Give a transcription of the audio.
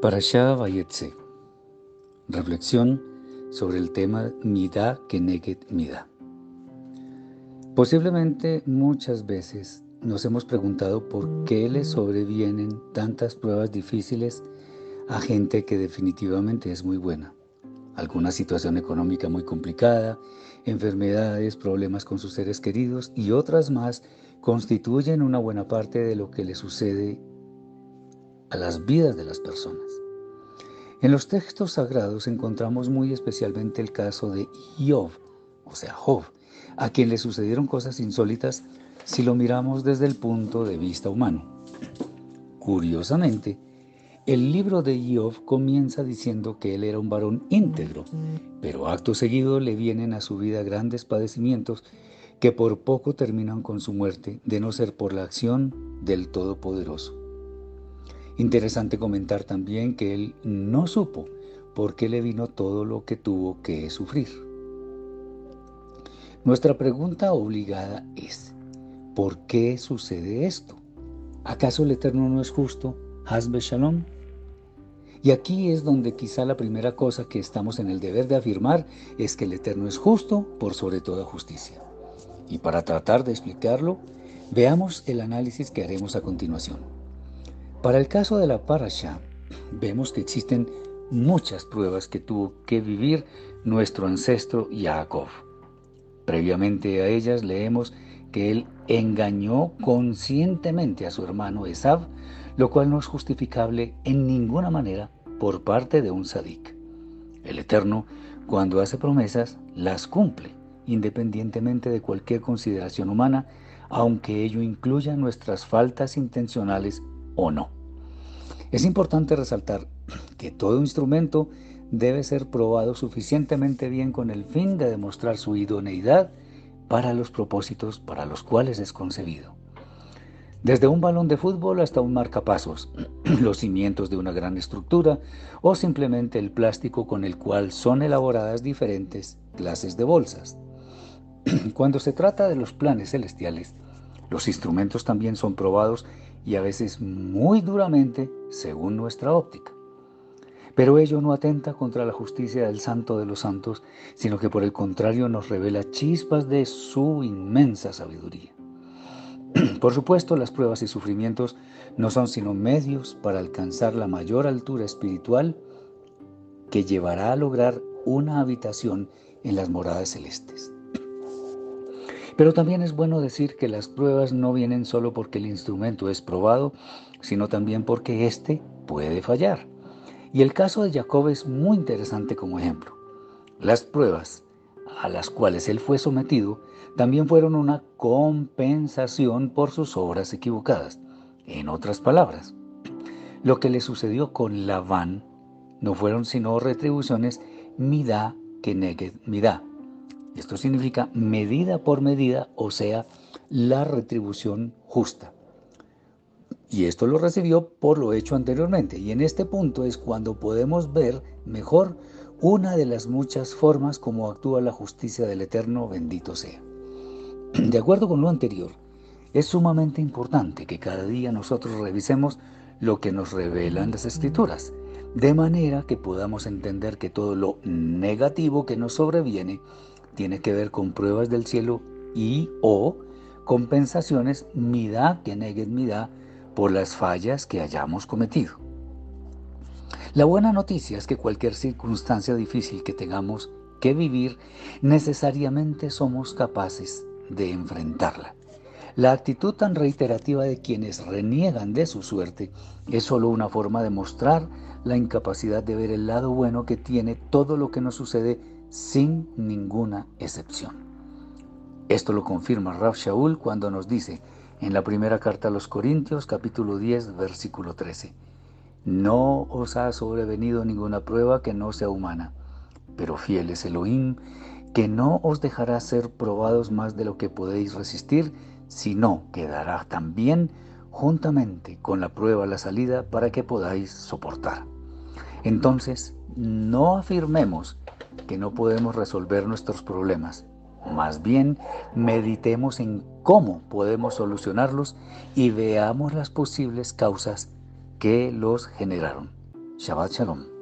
Parashá Vayetse. Reflexión sobre el tema Midá Keneget Midá. Posiblemente muchas veces nos hemos preguntado por qué le sobrevienen tantas pruebas difíciles a gente que definitivamente es muy buena. Alguna situación económica muy complicada, enfermedades, problemas con sus seres queridos y otras más constituyen una buena parte de lo que le sucede a las vidas de las personas. En los textos sagrados encontramos muy especialmente el caso de Job, o sea, Job, a quien le sucedieron cosas insólitas si lo miramos desde el punto de vista humano. Curiosamente, el libro de Job comienza diciendo que él era un varón íntegro, pero acto seguido le vienen a su vida grandes padecimientos que por poco terminan con su muerte, de no ser por la acción del Todopoderoso. Interesante comentar también que él no supo por qué le vino todo lo que tuvo que sufrir. Nuestra pregunta obligada es, ¿por qué sucede esto? ¿Acaso el Eterno no es justo? Hasbe Shalom. Y aquí es donde quizá la primera cosa que estamos en el deber de afirmar es que el Eterno es justo por sobre toda justicia. Y para tratar de explicarlo, veamos el análisis que haremos a continuación. Para el caso de la Parasha, vemos que existen muchas pruebas que tuvo que vivir nuestro ancestro Jacob. Previamente a ellas leemos que él engañó conscientemente a su hermano Esav, lo cual no es justificable en ninguna manera por parte de un sadik. El Eterno, cuando hace promesas, las cumple, independientemente de cualquier consideración humana, aunque ello incluya nuestras faltas intencionales o no. Es importante resaltar que todo instrumento debe ser probado suficientemente bien con el fin de demostrar su idoneidad para los propósitos para los cuales es concebido. Desde un balón de fútbol hasta un marcapasos, los cimientos de una gran estructura o simplemente el plástico con el cual son elaboradas diferentes clases de bolsas. Cuando se trata de los planes celestiales, los instrumentos también son probados y a veces muy duramente según nuestra óptica. Pero ello no atenta contra la justicia del Santo de los Santos, sino que por el contrario nos revela chispas de su inmensa sabiduría. Por supuesto, las pruebas y sufrimientos no son sino medios para alcanzar la mayor altura espiritual que llevará a lograr una habitación en las moradas celestes. Pero también es bueno decir que las pruebas no vienen solo porque el instrumento es probado, sino también porque éste puede fallar. Y el caso de Jacob es muy interesante como ejemplo. Las pruebas a las cuales él fue sometido también fueron una compensación por sus obras equivocadas. En otras palabras, lo que le sucedió con Labán no fueron sino retribuciones midá que neged esto significa medida por medida, o sea, la retribución justa. Y esto lo recibió por lo hecho anteriormente. Y en este punto es cuando podemos ver mejor una de las muchas formas como actúa la justicia del Eterno, bendito sea. De acuerdo con lo anterior, es sumamente importante que cada día nosotros revisemos lo que nos revelan las escrituras, de manera que podamos entender que todo lo negativo que nos sobreviene tiene que ver con pruebas del cielo y o compensaciones mida que neguen mida por las fallas que hayamos cometido. La buena noticia es que cualquier circunstancia difícil que tengamos que vivir, necesariamente somos capaces de enfrentarla. La actitud tan reiterativa de quienes reniegan de su suerte es solo una forma de mostrar la incapacidad de ver el lado bueno que tiene todo lo que nos sucede sin ninguna excepción. Esto lo confirma Rav Shaul cuando nos dice en la primera carta a los Corintios capítulo 10 versículo 13, No os ha sobrevenido ninguna prueba que no sea humana, pero fiel es Elohim, que no os dejará ser probados más de lo que podéis resistir, sino que dará también juntamente con la prueba la salida para que podáis soportar. Entonces, no afirmemos que no podemos resolver nuestros problemas. Más bien, meditemos en cómo podemos solucionarlos y veamos las posibles causas que los generaron. Shabbat Shalom.